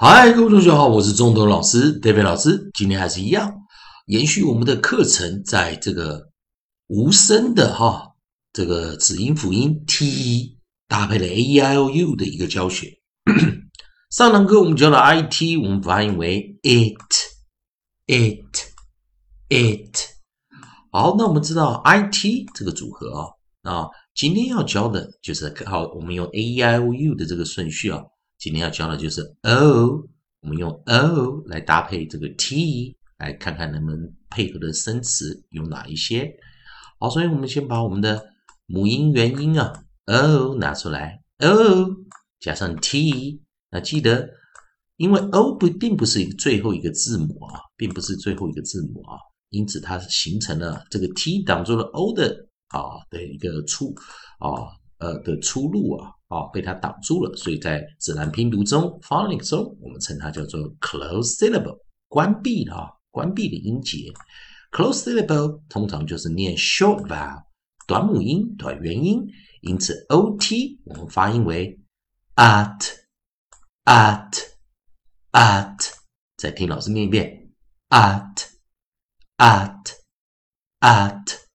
嗨，各位同学好，我是中东老师 David 老师。今天还是一样，延续我们的课程，在这个无声的哈这个子音辅音 t 搭配了 a e i o u 的一个教学。上堂课我们教了 i t，我们发音为 it，it，it。好，那我们知道 i t 这个组合啊，啊，今天要教的就是好，我们用 a e i o u 的这个顺序啊。今天要教的就是 o，我们用 o 来搭配这个 t，来看看能不能配合的生词有哪一些。好，所以我们先把我们的母音元音啊 o 拿出来，o 加上 t，那记得，因为 o 不并不是最后一个字母啊，并不是最后一个字母啊，因此它形成了这个 t 挡住了 o 的啊的一个出啊。呃的出路啊，啊被它挡住了，所以在自然拼读中，phonics 中，我们称它叫做 closed syllable，关闭的啊，关闭的音节。closed syllable 通常就是念 short vowel，短母音、短元音，因此 ot 我们发音为 at，at，at。再听老师念一遍，at，at，at。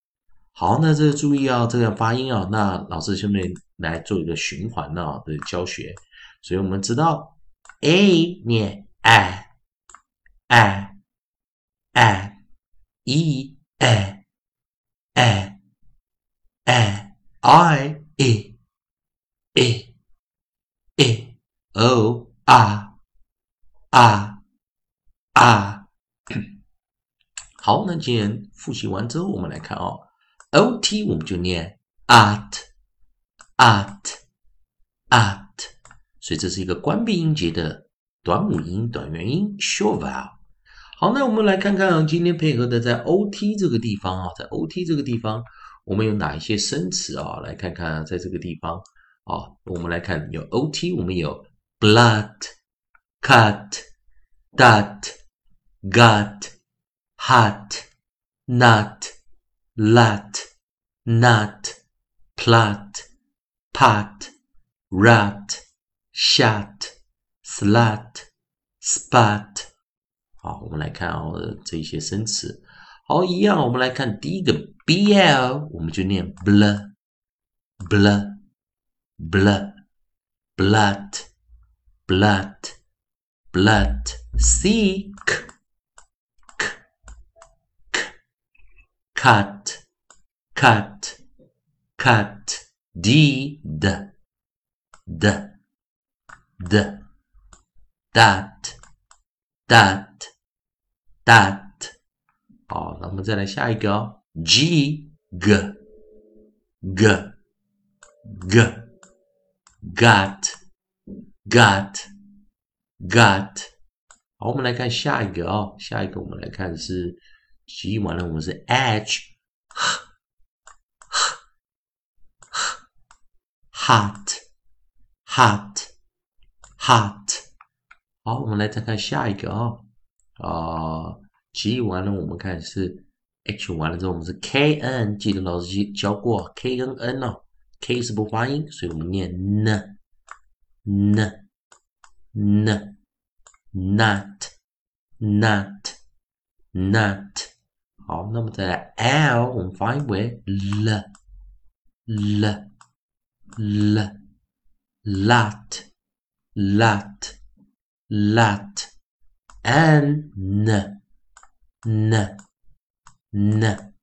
好，那这个注意啊，这个发音啊，那老师下面来做一个循环啊的教学，所以我们知道 a 念 a a a e a a a i e e e o a a a 好，那既然复习完之后，我们来看啊。O t 我们就念 at at at，所以这是一个关闭音节的短母音、短元音 short vowel。好，那我们来看看今天配合的在 o t 这个地方啊，在 o t 这个地方我们有哪一些生词啊？来看看在这个地方啊，我们来看有 o t，我们有 blood cut that gut hot nut lat, nut, plat, pat, rat, shat, slat, spat。好，我们来看哦，这些生词。好，一样，我们来看第一个 bl，我们就念 bl bl bl blood blood blood seek cut, cut, cut, d, d, d, d, that, that, that。好，那我们再来下一个哦，g, g, g, g, got, got, got。好，我们来看下一个哦，下一个我们来看是。G 完了，我们是 H，H，Hot，Hot，Hot。好，我们来再看下一个啊啊，G 完了，我们看是 H 完了之后，我们是 KN，记得老师教过 K 跟 N 哦，K 是不发音，所以我们念 N，N，Nut，Nut，Nut。好，那么再来 l，我们发音为 l l l lat lat lat n n n n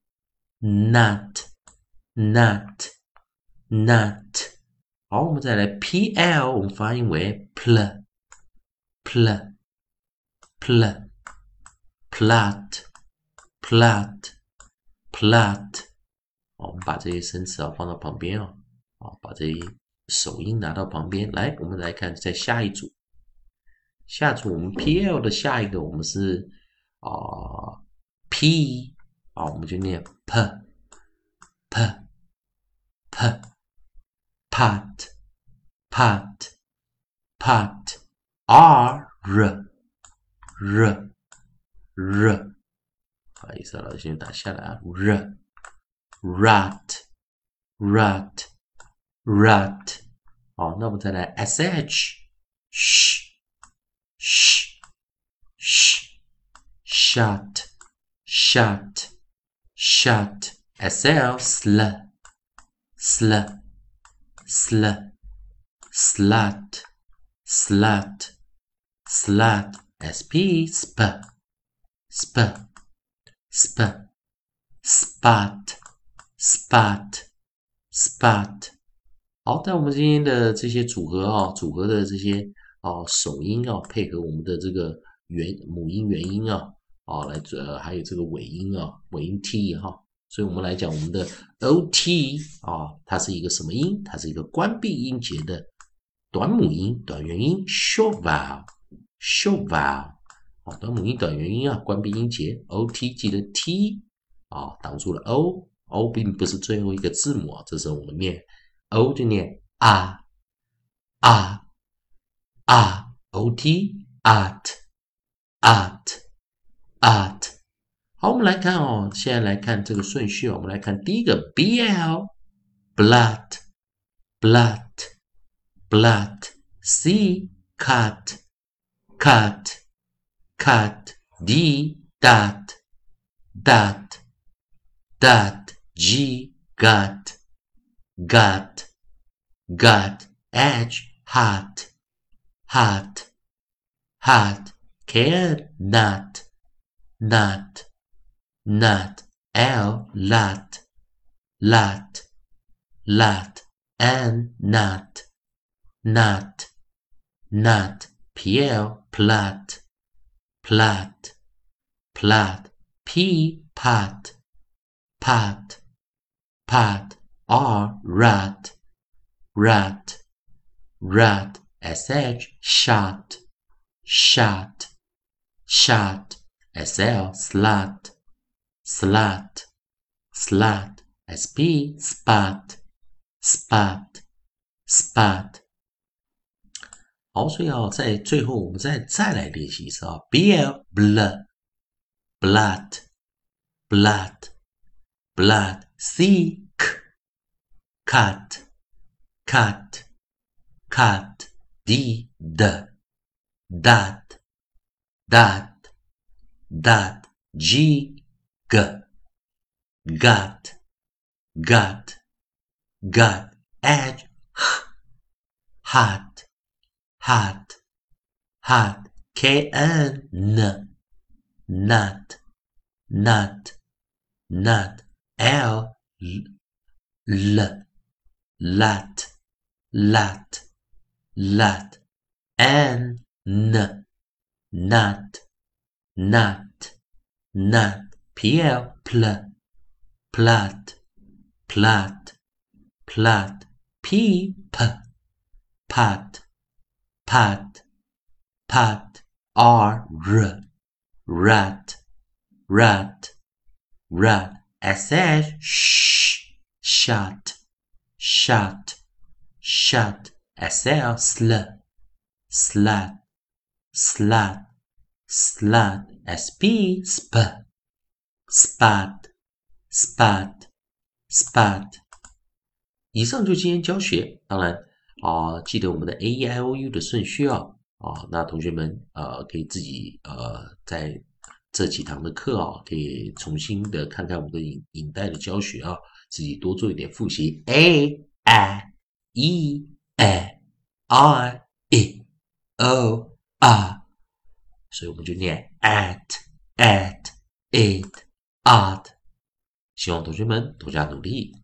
nut nut nut。好，我们再来 p l，我们发音为 pl pl pl plat。Plat plat，我们把这些生词啊放到旁边啊，啊，把这些首音拿到旁边。来，我们来看在下一组，下组我们 pl 的下一个我们是啊 p 啊，我们就念 p p p pat pat pat r r r r 不好意思啊，老师先打下来啊。r rat rat rat，好，那我们再来 sh sh sh shut shut, shut. sl sl, sl, sl, slut, slut, slut. sp sp, sp, sp, spot, spot, spot. 好，在我们今天的这些组合啊，组合的这些啊首音啊，配合我们的这个元母音元音啊，啊来呃还有这个尾音啊，尾音 t 哈，所以我们来讲我们的 o t 啊，它是一个什么音？它是一个关闭音节的短母音、短元音 short vowel，short vowel 啊，短母音、短元音啊，关闭音节 o t 记得 t 啊挡住了 o，o 并不是最后一个字母啊，这时候我们念。o 就念啊啊啊，ot a t a t a t。好，我们来看哦，现在来看这个顺序哦。我们来看第一个 bl blood blood blood c cut cut cat d dat dat dat g got got got h hot hot hot care not not not l lat lat lat and not not not pl plot plat, plat, p pat, pat, pat, r. Rat, rat, rat, sh. Shot, shot, shot, sl. Slot, slot, slot, sp spot, spot, spot. 好，所以啊，在最后我们再再来练习一次啊，bl blood, blood, blood, blood. c cut, cut, cut, d, d, dot, dot, dot, g, g, got, got, got, edge, h, hot, hat. Had كأن not not not l. L. Lat. Lat. Lat. N. N. Not not not pl pl. Plat. Plat. Plat. P p. Pat pat, pat, r, r, rat, rat, rat, sh, sh, shut, shut, shut, sl, sl, slut, slut, slut, sp, sp, spot, spot, spot。以上就今天教学，当然 啊，记得我们的 a e i o u 的顺序啊啊，那同学们呃可以自己呃在这几堂的课啊，可以重新的看看我们的影影带的教学啊。自己多做一点复习。a i e a i e o r，所以我们就念 at at it art。希望同学们多加努力。